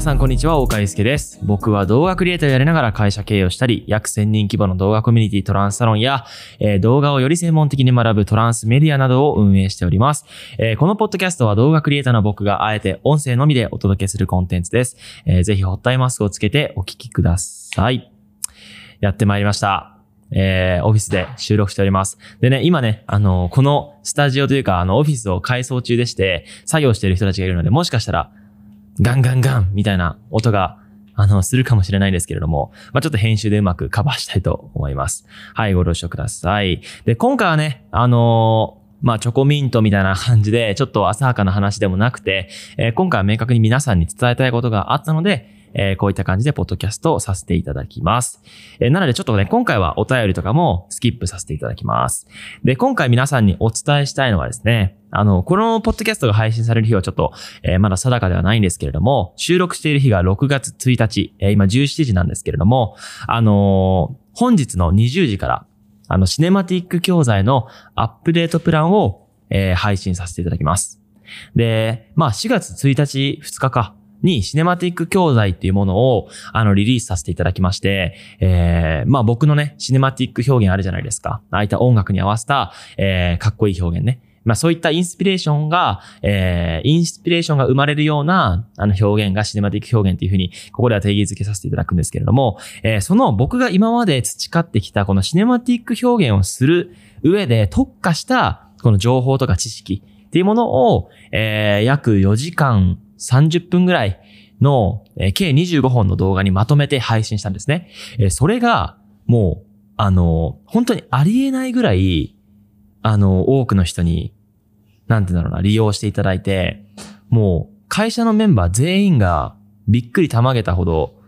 皆さんこんにちは、大川祐介です。僕は動画クリエイターをやりながら会社経営をしたり、約1000人規模の動画コミュニティトランスサロンや、えー動画をより専門的に学ぶトランスメディアなどを運営しております。えーこのポッドキャストは動画クリエイターの僕があえて音声のみでお届けするコンテンツです。えーぜひホットアイマスクをつけてお聞きください。やってまいりました。えーオフィスで収録しております。でね、今ね、あのこのスタジオというか、あの、オフィスを改装中でして、作業している人たちがいるので、もしかしたら、ガンガンガンみたいな音が、あの、するかもしれないですけれども、まあ、ちょっと編集でうまくカバーしたいと思います。はい、ご了承ください。で、今回はね、あのーまあ、チョコミントみたいな感じで、ちょっと浅はかな話でもなくて、えー今回は明確に皆さんに伝えたいことがあったので、えーこういった感じでポッドキャストをさせていただきます。えーなのでちょっとね、今回はお便りとかもスキップさせていただきます。で、今回皆さんにお伝えしたいのはですね、あの、このポッドキャストが配信される日はちょっと、えーまだ定かではないんですけれども、収録している日が6月1日、えー今17時なんですけれども、あのー本日の20時から、あの、シネマティック教材のアップデートプランを、えー配信させていただきます。で、まあ4月1日、2日か。にシネマティック教材っていうものをあのリリースさせていただきまして、えー、まあ僕のね、シネマティック表現あるじゃないですか。ああいった音楽に合わせた、えー、かっこいい表現ね。まあそういったインスピレーションが、えー、インスピレーションが生まれるような、あの表現がシネマティック表現っていうふうに、ここでは定義づけさせていただくんですけれども、えー、その僕が今まで培ってきたこのシネマティック表現をする上で特化したこの情報とか知識っていうものを、えー、約4時間30分ぐらいの、え計25本の動画にまとめて配信したんですね。えそれが、もう、あの、本当にありえないぐらい、あの、多くの人に、なんて言うんだろうな、利用していただいて、もう、会社のメンバー全員がびっくりたまげたほど、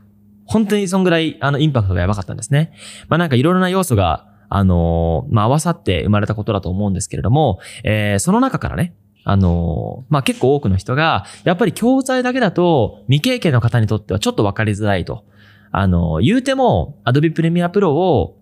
本当にそんぐらい、あの、インパクトがやばかったんですね。まあなんかいろいろな要素が、あのまあ合わさって生まれたことだと思うんですけれども、えーその中からね、あのまあ結構多くの人が、やっぱり教材だけだと未経験の方にとってはちょっとわかりづらいと。あの言うても Adobe Premiere Pro を、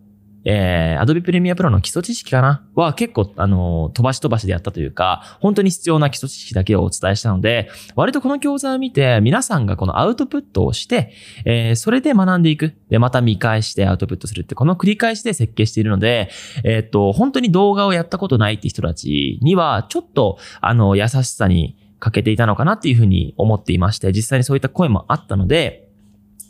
えー、Adobe Premiere Pro の基礎知識かな？は結構、あの飛ばし飛ばしでやったというか、本当に必要な基礎知識だけをお伝えしたので、割とこの教材を見て、皆さんがこのアウトプットをして、えーそれで学んでいく。で、また見返してアウトプットするって、この繰り返しで設計しているので、えーっと、本当に動画をやったことないって人たちには、ちょっと、あの、優しさに欠けていたのかなっていうふうに思っていまして、実際にそういった声もあったので、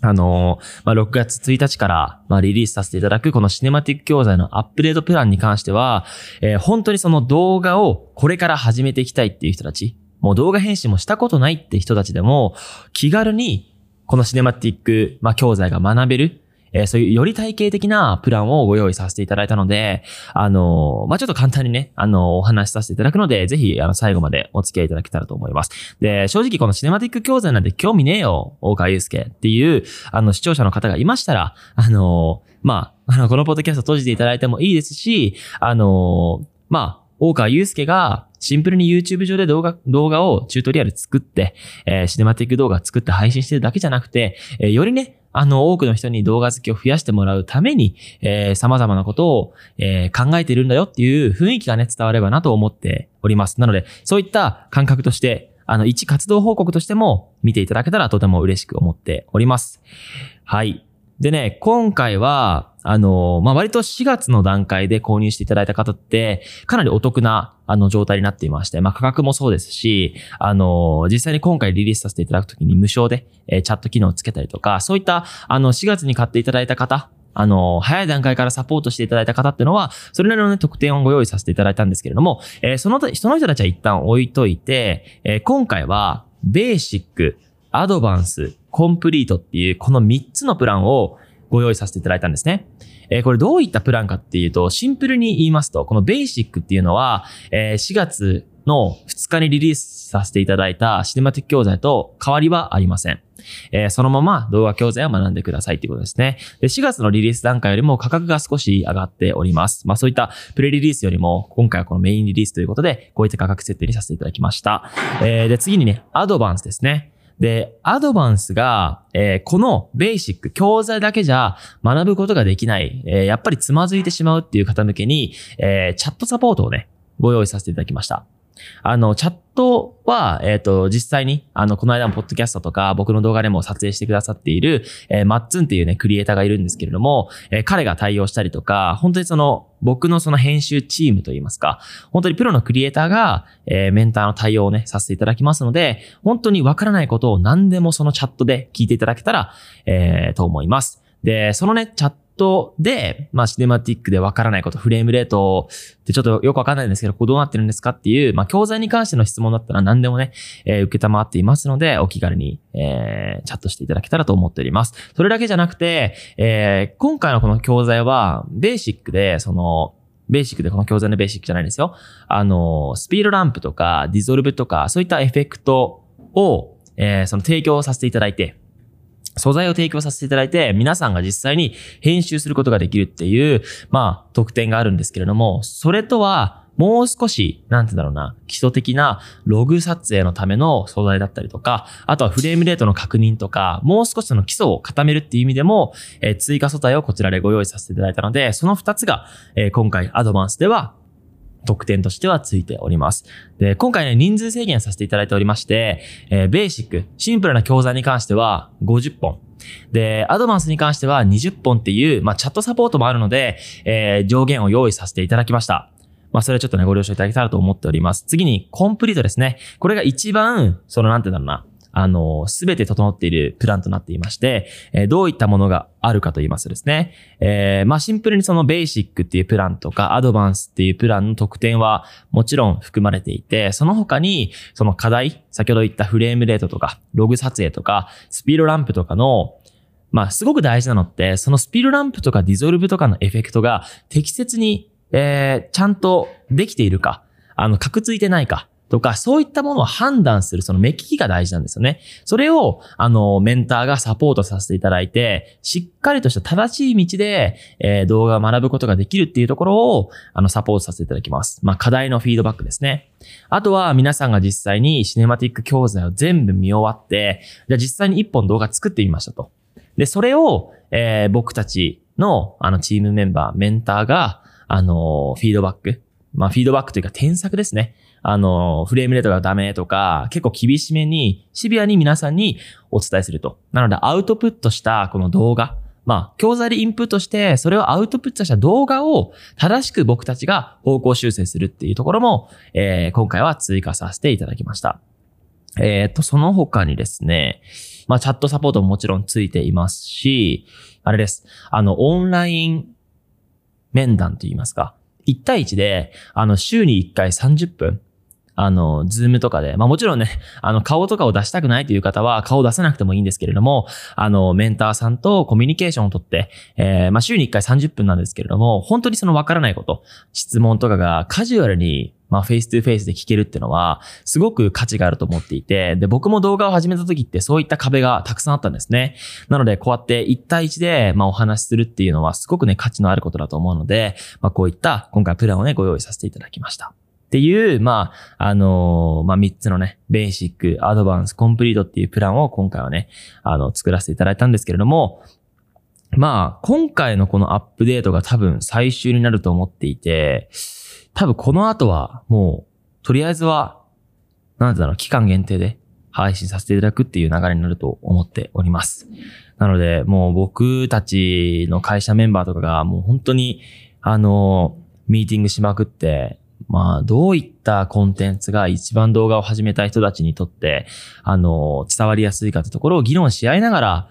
あのまあ、6月1日から、ま、リリースさせていただくこのシネマティック教材のアップデートプランに関しては、えー本当にその動画をこれから始めていきたいっていう人たち、もう動画編集もしたことないって人たちでも、気軽にこのシネマティック、ま、教材が学べる、えーそういうより体系的なプランをご用意させていただいたので、あのまあ、ちょっと簡単にね、あのお話しさせていただくので、ぜひ、あの、最後までお付き合いいただけたらと思います。で、正直このシネマティック教材なんて興味ねえよ、大川祐介っていう、あの、視聴者の方がいましたら、あのまあ、あの、このポッドキャスト閉じていただいてもいいですし、あのまあ、大川祐介がシンプルに YouTube 上で動画、動画をチュートリアル作って、えーシネマティック動画作って配信してるだけじゃなくて、えーよりね、あの、多くの人に動画好きを増やしてもらうために、えー様々なことを、えー考えているんだよっていう雰囲気がね、伝わればなと思っております。なので、そういった感覚として、あの、一活動報告としても見ていただけたらとても嬉しく思っております。はい。でね、今回は、あの、まあ、割と4月の段階で購入していただいた方って、かなりお得な、あの、状態になっていまして、まあ、価格もそうですし、あの、実際に今回リリースさせていただくときに無償で、えチャット機能をつけたりとか、そういった、あの、4月に買っていただいた方、あの、早い段階からサポートしていただいた方っていうのは、それなりのね、特典をご用意させていただいたんですけれども、えーその、その人たちは一旦置いといて、えー今回は、ベーシック、アドバンス、コンプリートっていう、この3つのプランをご用意させていただいたんですね。えーこれどういったプランかっていうと、シンプルに言いますと、このベーシックっていうのは、えー4月の2日にリリースさせていただいたシネマティック教材と変わりはありません。えーそのまま動画教材を学んでくださいっていうことですね。で、4月のリリース段階よりも価格が少し上がっております。まあそういったプレリリースよりも、今回はこのメインリリースということで、こういった価格設定にさせていただきました。えーで、次にね、アドバンスですね。で、アドバンスが、えーこのベーシック、教材だけじゃ学ぶことができない、えーやっぱりつまずいてしまうっていう方向けに、えーチャットサポートをね、ご用意させていただきました。あの、チャットは、えっ、と、実際に、あの、この間もポッドキャストとか、僕の動画でも撮影してくださっている、えーマッツンっていうね、クリエイターがいるんですけれども、えー彼が対応したりとか、本当にその、僕のその編集チームといいますか、本当にプロのクリエイターが、えーメンターの対応をね、させていただきますので、本当にわからないことを何でもそのチャットで聞いていただけたら、えーと思います。で、そのね、チャットで、まあ、シネマティックでわからないこと、フレームレートってちょっとよくわかんないんですけど、ここどうなってるんですかっていう、まあ、教材に関しての質問だったら何でもね、えー受けたまっていますので、お気軽に、えーチャットしていただけたらと思っております。それだけじゃなくて、えー今回のこの教材は、ベーシックで、その、ベーシックでこの教材のベーシックじゃないんですよ。あの、スピードランプとか、ディゾルブとか、そういったエフェクトを、えーその提供させていただいて、素材を提供させていただいて、皆さんが実際に編集することができるっていう、まあ、特典があるんですけれども、それとは、もう少し、なんてだろうな、基礎的なログ撮影のための素材だったりとか、あとはフレームレートの確認とか、もう少しその基礎を固めるっていう意味でも、えー追加素材をこちらでご用意させていただいたので、その2つが、えー今回アドバンスでは特典としてはついております。で、今回ね、人数制限させていただいておりまして、えーベーシック、シンプルな教材に関しては50本。で、アドバンスに関しては20本っていう、まあ、チャットサポートもあるので、えー上限を用意させていただきました。まあ、それはちょっとね、ご了承いただけたらと思っております。次に、コンプリートですね。これが一番、その、なんて言うんだろうな。あの、すべて整っているプランとなっていまして、えーどういったものがあるかと言いますとですね、えーまあシンプルにそのベーシックっていうプランとかアドバンスっていうプランの特典はもちろん含まれていて、その他にその課題、先ほど言ったフレームレートとか、ログ撮影とか、スピードランプとかのまあ、すごく大事なのって、そのスピードランプとかディゾルブとかのエフェクトが適切に、えー、ちゃんとできているか、あの、かくついてないか、とか、そういったものを判断する、その目利きが大事なんですよね。それを、あの、メンターがサポートさせていただいて、しっかりとした正しい道で、えー動画を学ぶことができるっていうところを、あの、サポートさせていただきます。まあ、課題のフィードバックですね。あとは、皆さんが実際にシネマティック教材を全部見終わって、じゃあ実際に一本動画作ってみましたと。で、それを、えー僕たちの、あの、チームメンバー、メンターが、あのフィードバック。まあ、フィードバックというか、添削ですね。あのフレームレートがダメとか、結構厳しめに、シビアに皆さんにお伝えすると。なので、アウトプットしたこの動画。まあ、教材でインプットして、それをアウトプットした動画を正しく僕たちが方向修正するっていうところも、えー今回は追加させていただきました。えっ、と、その他にですね、まあ、チャットサポートももちろんついていますし、あれです。あの、オンライン面談といいますか、1対1で、あの、週に1回30分、あの、ズームとかで、まあもちろんね、あの、顔とかを出したくないという方は顔を出さなくてもいいんですけれども、あの、メンターさんとコミュニケーションをとって、えーまあ週に1回30分なんですけれども、本当にそのわからないこと、質問とかがカジュアルに、まあ face to face で聞けるっていうのは、すごく価値があると思っていて、で、僕も動画を始めた時ってそういった壁がたくさんあったんですね。なので、こうやって1対1で、まあお話しするっていうのはすごくね、価値のあることだと思うので、まあこういった今回プランをね、ご用意させていただきました。っていう、まあ、あのーまあ、3つのね、ベーシック、アドバンス、コンプリートっていうプランを今回はね、あの、作らせていただいたんですけれども、まあ、今回のこのアップデートが多分最終になると思っていて、多分この後はもう、とりあえずは、なんだろう、期間限定で配信させていただくっていう流れになると思っております。なので、もう僕たちの会社メンバーとかがもう本当に、あの、ミーティングしまくって、まあ、どういったコンテンツが一番動画を始めた人たちにとって、あの、伝わりやすいかってところを議論し合いながら、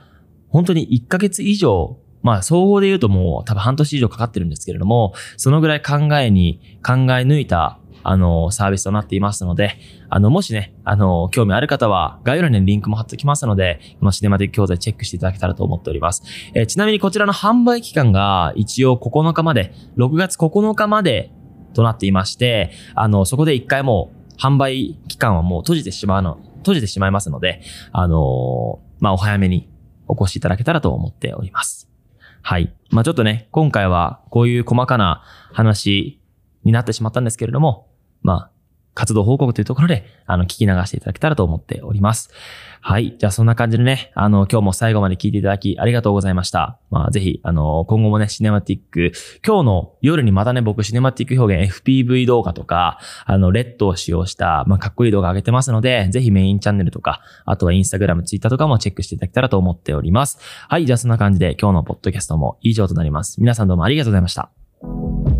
本当に1ヶ月以上、まあ、総合で言うともう多分半年以上かかってるんですけれども、そのぐらい考えに、考え抜いた、あの、サービスとなっていますので、あの、もしね、あの、興味ある方は、概要欄にリンクも貼っておきますので、このシネマティック教材チェックしていただけたらと思っております。えーちなみにこちらの販売期間が一応9日まで、6月9日までとなっていまして、あの、そこで一回もう販売期間はもう閉じてしまうの、閉じてしまいますので、あのまあ、お早めにお越しいただけたらと思っております。はい。まあ、ちょっとね、今回はこういう細かな話になってしまったんですけれども、まあ、活動報告というところで、あの、聞き流していただけたらと思っております。はい。じゃあそんな感じでね、あの、今日も最後まで聞いていただきありがとうございました。まあぜひ、あの、今後もね、シネマティック、今日の夜にまたね、僕シネマティック表現 FPV 動画とか、あの、レッドを使用した、まあかっこいい動画上げてますので、ぜひメインチャンネルとか、あとはインスタグラム、ツイッターとかもチェックしていただけたらと思っております。はい。じゃあそんな感じで今日のポッドキャストも以上となります。皆さんどうもありがとうございました。